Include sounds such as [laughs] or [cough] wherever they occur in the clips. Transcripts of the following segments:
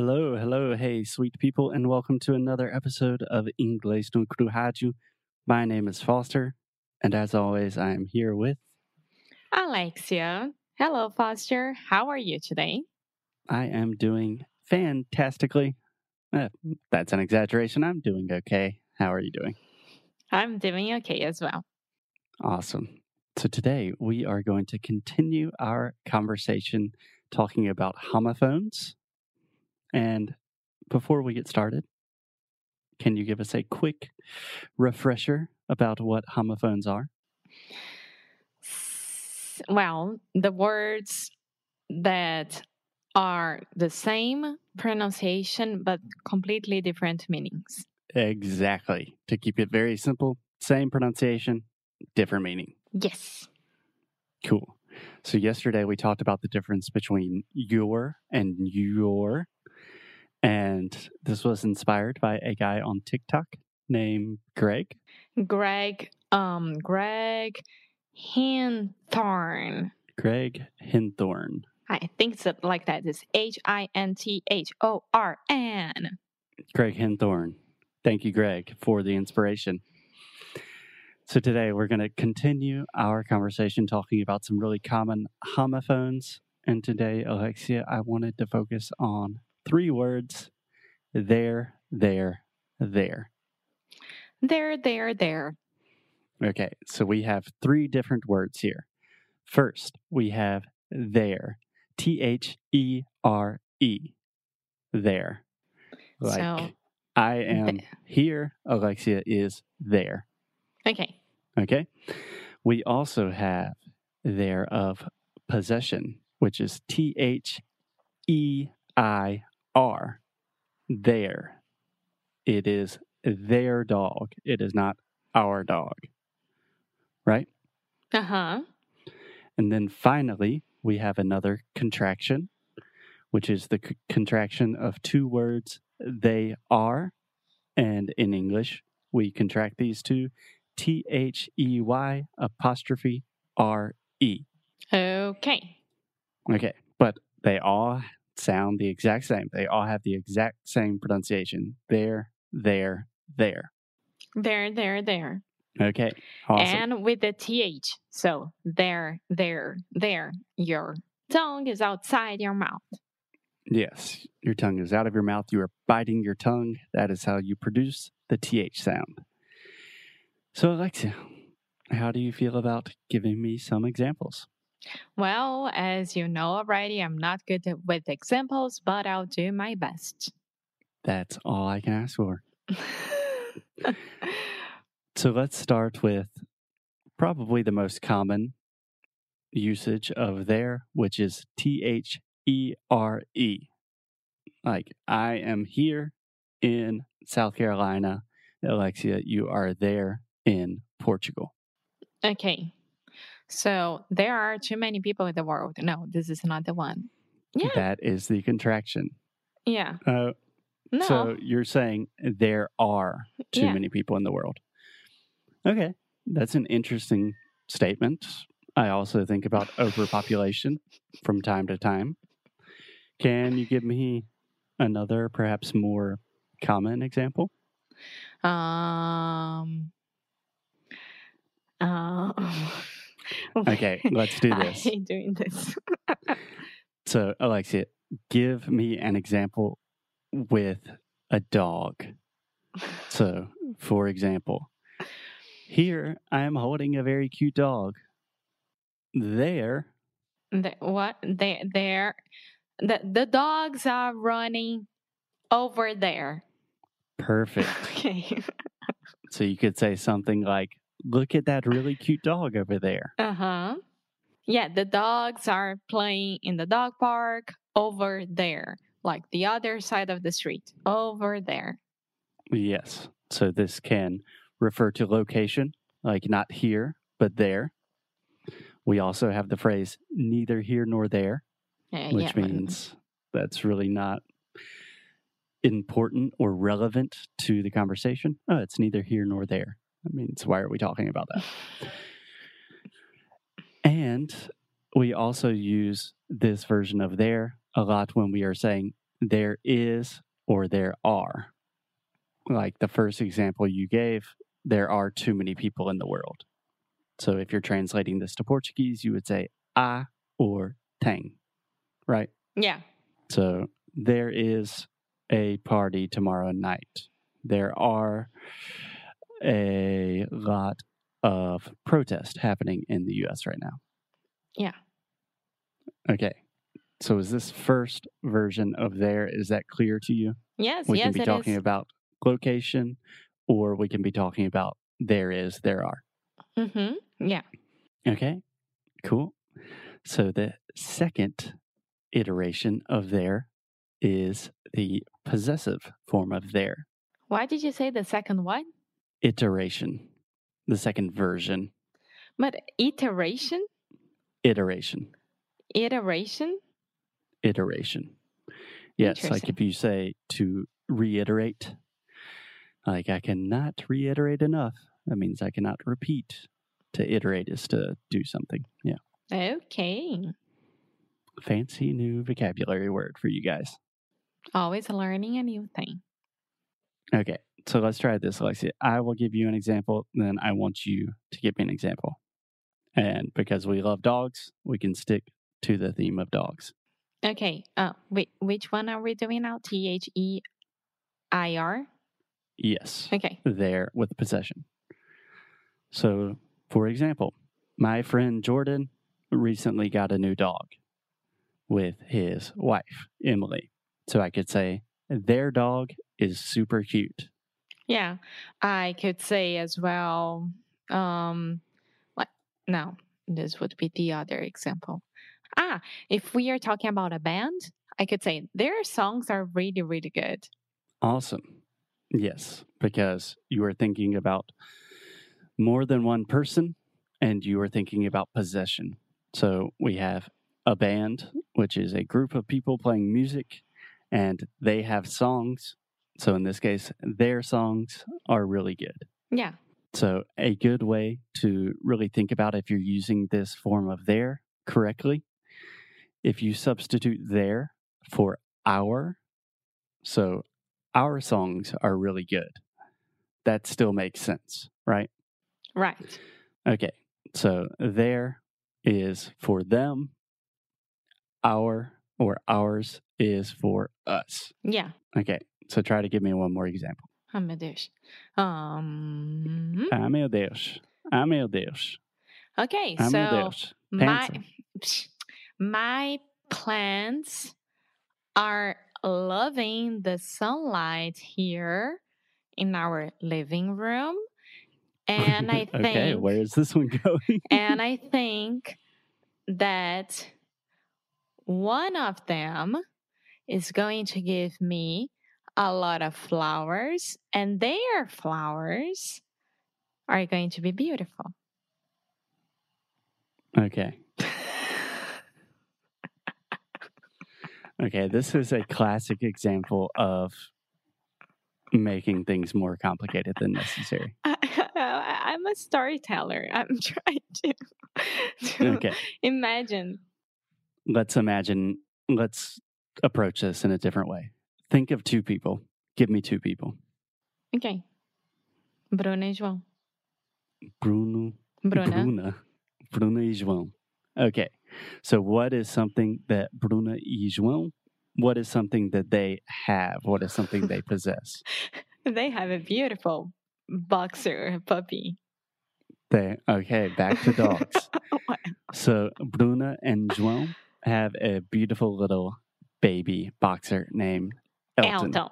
Hello, hello, hey, sweet people, and welcome to another episode of Inglês no Rádio. My name is Foster, and as always, I am here with Alexia. Hello, Foster. How are you today? I am doing fantastically. Eh, that's an exaggeration. I'm doing okay. How are you doing? I'm doing okay as well. Awesome. So today we are going to continue our conversation talking about homophones. And before we get started, can you give us a quick refresher about what homophones are? Well, the words that are the same pronunciation but completely different meanings. Exactly. To keep it very simple, same pronunciation, different meaning. Yes. Cool. So yesterday we talked about the difference between your and you're. And this was inspired by a guy on TikTok named Greg. Greg, um, Greg Hinthorn. Greg Hinthorn. I think it's like that. It's H I N T H O R N. Greg Hinthorn. Thank you, Greg, for the inspiration. So today we're going to continue our conversation talking about some really common homophones. And today, Alexia, I wanted to focus on three words there, there, there. There, there, there. Okay, so we have three different words here. First, we have there, T H E R E, there. Like, So, I am here, Alexia is there. okay. Okay. We also have their of possession, which is T H E I R. Their. It is their dog. It is not our dog. Right? Uh huh. And then finally, we have another contraction, which is the c- contraction of two words, they are. And in English, we contract these two T H E Y apostrophe R E. Okay. Okay. But they all sound the exact same. They all have the exact same pronunciation. There, there, there. There, there, there. Okay. Awesome. And with the TH. So there, there, there. Your tongue is outside your mouth. Yes, your tongue is out of your mouth. You are biting your tongue. That is how you produce the TH sound. So, Alexia, how do you feel about giving me some examples? Well, as you know already, I'm not good with examples, but I'll do my best. That's all I can ask for. [laughs] So, let's start with probably the most common usage of there, which is T H E R E. Like, I am here in South Carolina. Alexia, you are there in Portugal. okay. So there are too many people in the world. No, this is not the one. Yeah. That is the contraction. Yeah. Uh, No. So you're saying there are too Yeah. many people in the world. Okay. That's an interesting statement. I also think about overpopulation from time to time. Can you give me another, perhaps more common example? um. Uh, [laughs] Okay, [laughs] let's do this. I hate doing this. [laughs] So, Alexia, give me an example with a dog. So, for example, here I am holding a very cute dog. There, The, what they they're the the dogs are running over there. perfect. [laughs] Okay. So, you could say something like, Look at that really cute dog over there. Uh huh. Yeah, the dogs are playing in the dog park over there, like the other side of the street, over there. Yes. So, this can refer to location, like not here, but there. We also have the phrase neither here nor there. Uh, which yeah, means that's really not important or relevant to the conversation. Oh, it's neither here nor there. That means why are we talking about that? [laughs] And we also use this version of there a lot when we are saying there is or there are. Like the first example you gave, there are too many people in the world. So if you're translating this to Portuguese, you would say há or tem, right? Yeah. So there is a party tomorrow night. There are a lot of protest happening in the US right now. Yeah. Okay. So is this first version of there is that clear to you? Yes, We yes, can be talking is. about location or we can be talking about there is, there are. Mm-hmm. Yeah. Okay. Cool. So the second iteration of there is the possessive form of their. Why did you say the second one? Iteration. The second version. But iteration, Iteration. iteration. Iteration. Yes, like if you say to reiterate, like I cannot reiterate enough, that means I cannot repeat. To iterate is to do something. Yeah. Okay. Fancy new vocabulary word for you guys. Always learning a new thing. Okay, so let's try this, Alexia. I will give you an example, then I want you to give me an example. And because we love dogs, we can stick to the theme of dogs. Okay. Uh, wait, which one are we doing now? T H E I R. Yes, Okay. there with the possession. So, for example, my friend Jordan recently got a new dog with his wife, Emily. So I could say, their dog is super cute. Yeah. I could say as well. Um, what? No, this would be the other example. Ah, if we are talking about a band, I could say their songs are really, really good. Awesome. Yes, because you are thinking about more than one person and you are thinking about possession. So we have a band, which is a group of people playing music, and they have songs. So in this case, their songs are really good. Yeah. So a good way to really think about if you're using this form of their correctly, if you substitute their for our, so our songs are really good. That still makes sense, right? Right. Okay. So there is for them, our or ours is for us. Yeah. Okay. So try to give me one more example. Oh, meu Deus. Um, Ah, meu Deus. Ah, meu Deus. okay. Ah, so Deus. my my plants are loving the sunlight here in our living room and i think [laughs] okay, where is this one [laughs] going? and i think that one of them is going to give me a lot of flowers and their flowers are going to be beautiful okay. Okay, this is a classic example of making things more complicated than necessary. [laughs] I, am a storyteller. I'm [laughs] trying to, to Okay, imagine. let's imagine, let's approach this in a different way. Think of two people. Give me two people. Okay. Bruna e João. Bruno, Bruna. Bruna, Bruna e João. Okay, so what is something that Bruna e João, what is something that they have? What is something they [laughs] possess? They have a beautiful boxer puppy. They, okay, back to dogs. [laughs] Oh so Bruna and João have a beautiful little baby boxer named Elton. Elton.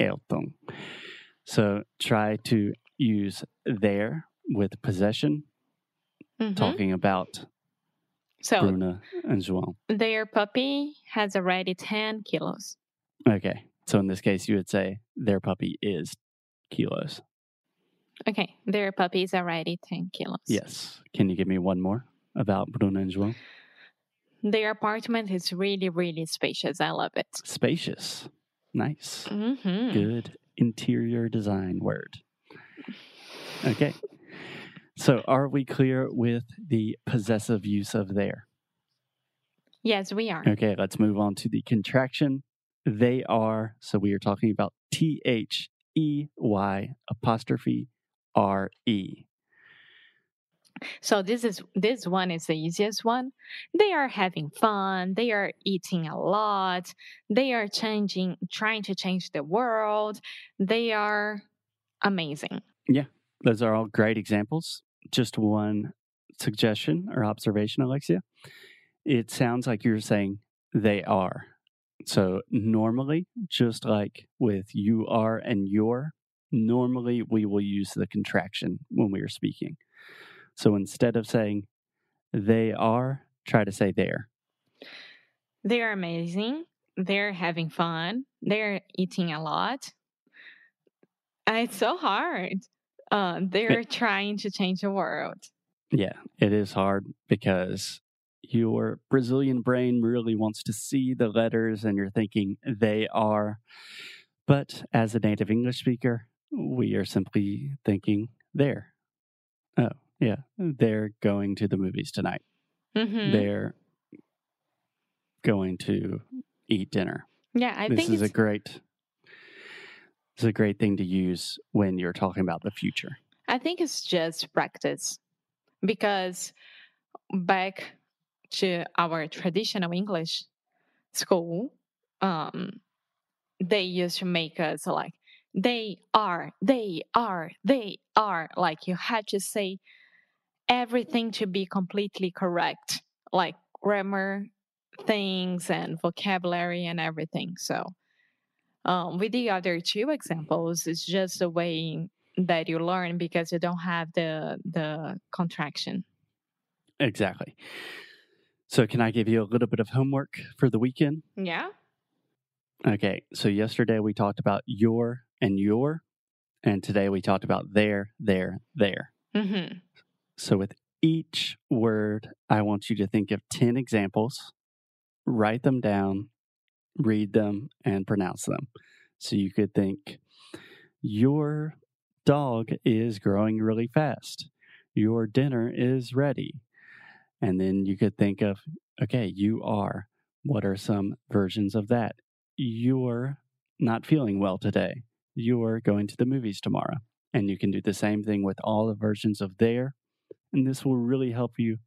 Elton. So try to use their with possession, Mhm. talking about So Bruna and João. their puppy has already 10 kilos. Okay. So in this case, you would say their puppy is kilos. Okay. Their puppy is already 10 kilos. Yes. Can you give me one more about Bruna and João? Their apartment is really, really spacious. I love it. Spacious. Nice. hmm Good interior design word. Okay. So are we clear with the possessive use of their? Yes, we are. Okay, let's move on to the contraction they are. So we are talking about T H E Y apostrophe R E. So this is this one is the easiest one. They are having fun. They are eating a lot. They are changing, trying to change the world. They are amazing. Yeah. Those are all great examples. Just one suggestion or observation, Alexia. It sounds like you're saying they are. So normally, just like with you are and you're, normally we will use the contraction when we are speaking. So instead of saying they are, try to say they're. They are amazing. They're having fun. They're eating a lot. It's so hard. Uh, they're trying to change the world. Yeah, it is hard because your Brazilian brain really wants to see the letters and you're thinking they are. But as a native English speaker, we are simply thinking they're. Oh, yeah, they're going to the movies tonight. Mhm. They're going to eat dinner. Yeah, I this think is a great it's a great thing to use when you're talking about the future. I think it's just practice because back to our traditional English school, um, they used to make us like they are, they are, they are. Like you had to say everything to be completely correct, like grammar things and vocabulary and everything. So um, with the other two examples, it's just the way that you learn because you don't have the the contraction. Exactly. So can I give you a little bit of homework for the weekend? Yeah. Okay, so yesterday we talked about your and you're, and today we talked about their, their, their. Mm-hmm. So with each word, I want you to think of 10 examples, write them down, read them, and pronounce them. So you could think, Your dog is growing really fast. Your dinner is ready. And then you could think of, okay, you are. What are some versions of that? You're not feeling well today. You're going to the movies tomorrow. And you can do the same thing with all the versions of there. And this will really help you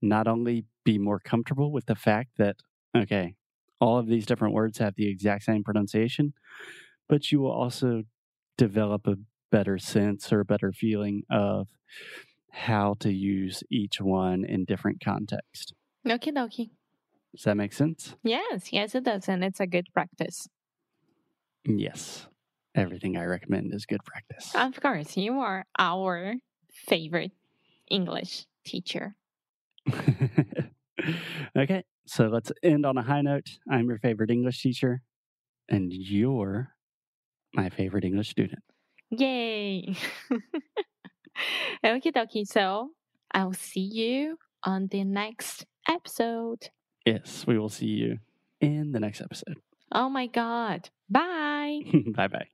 not only be more comfortable with the fact that, okay, all of these different words have the exact same pronunciation, but you will also develop a better sense or a better feeling of how to use each one in different context. Okie dokie. Does that make sense? Yes, yes, it does, and it's a good practice. Yes. Everything I recommend is good practice. Of course, you are our favorite English teacher. [laughs] okay, so let's end on a high note. I'm your favorite English teacher, and you're my favorite English student. Yay! [laughs] Okie dokie. So I'll see you on the next episode. Yes, we will see you in the next episode. Oh my God. Bye. [laughs] bye bye.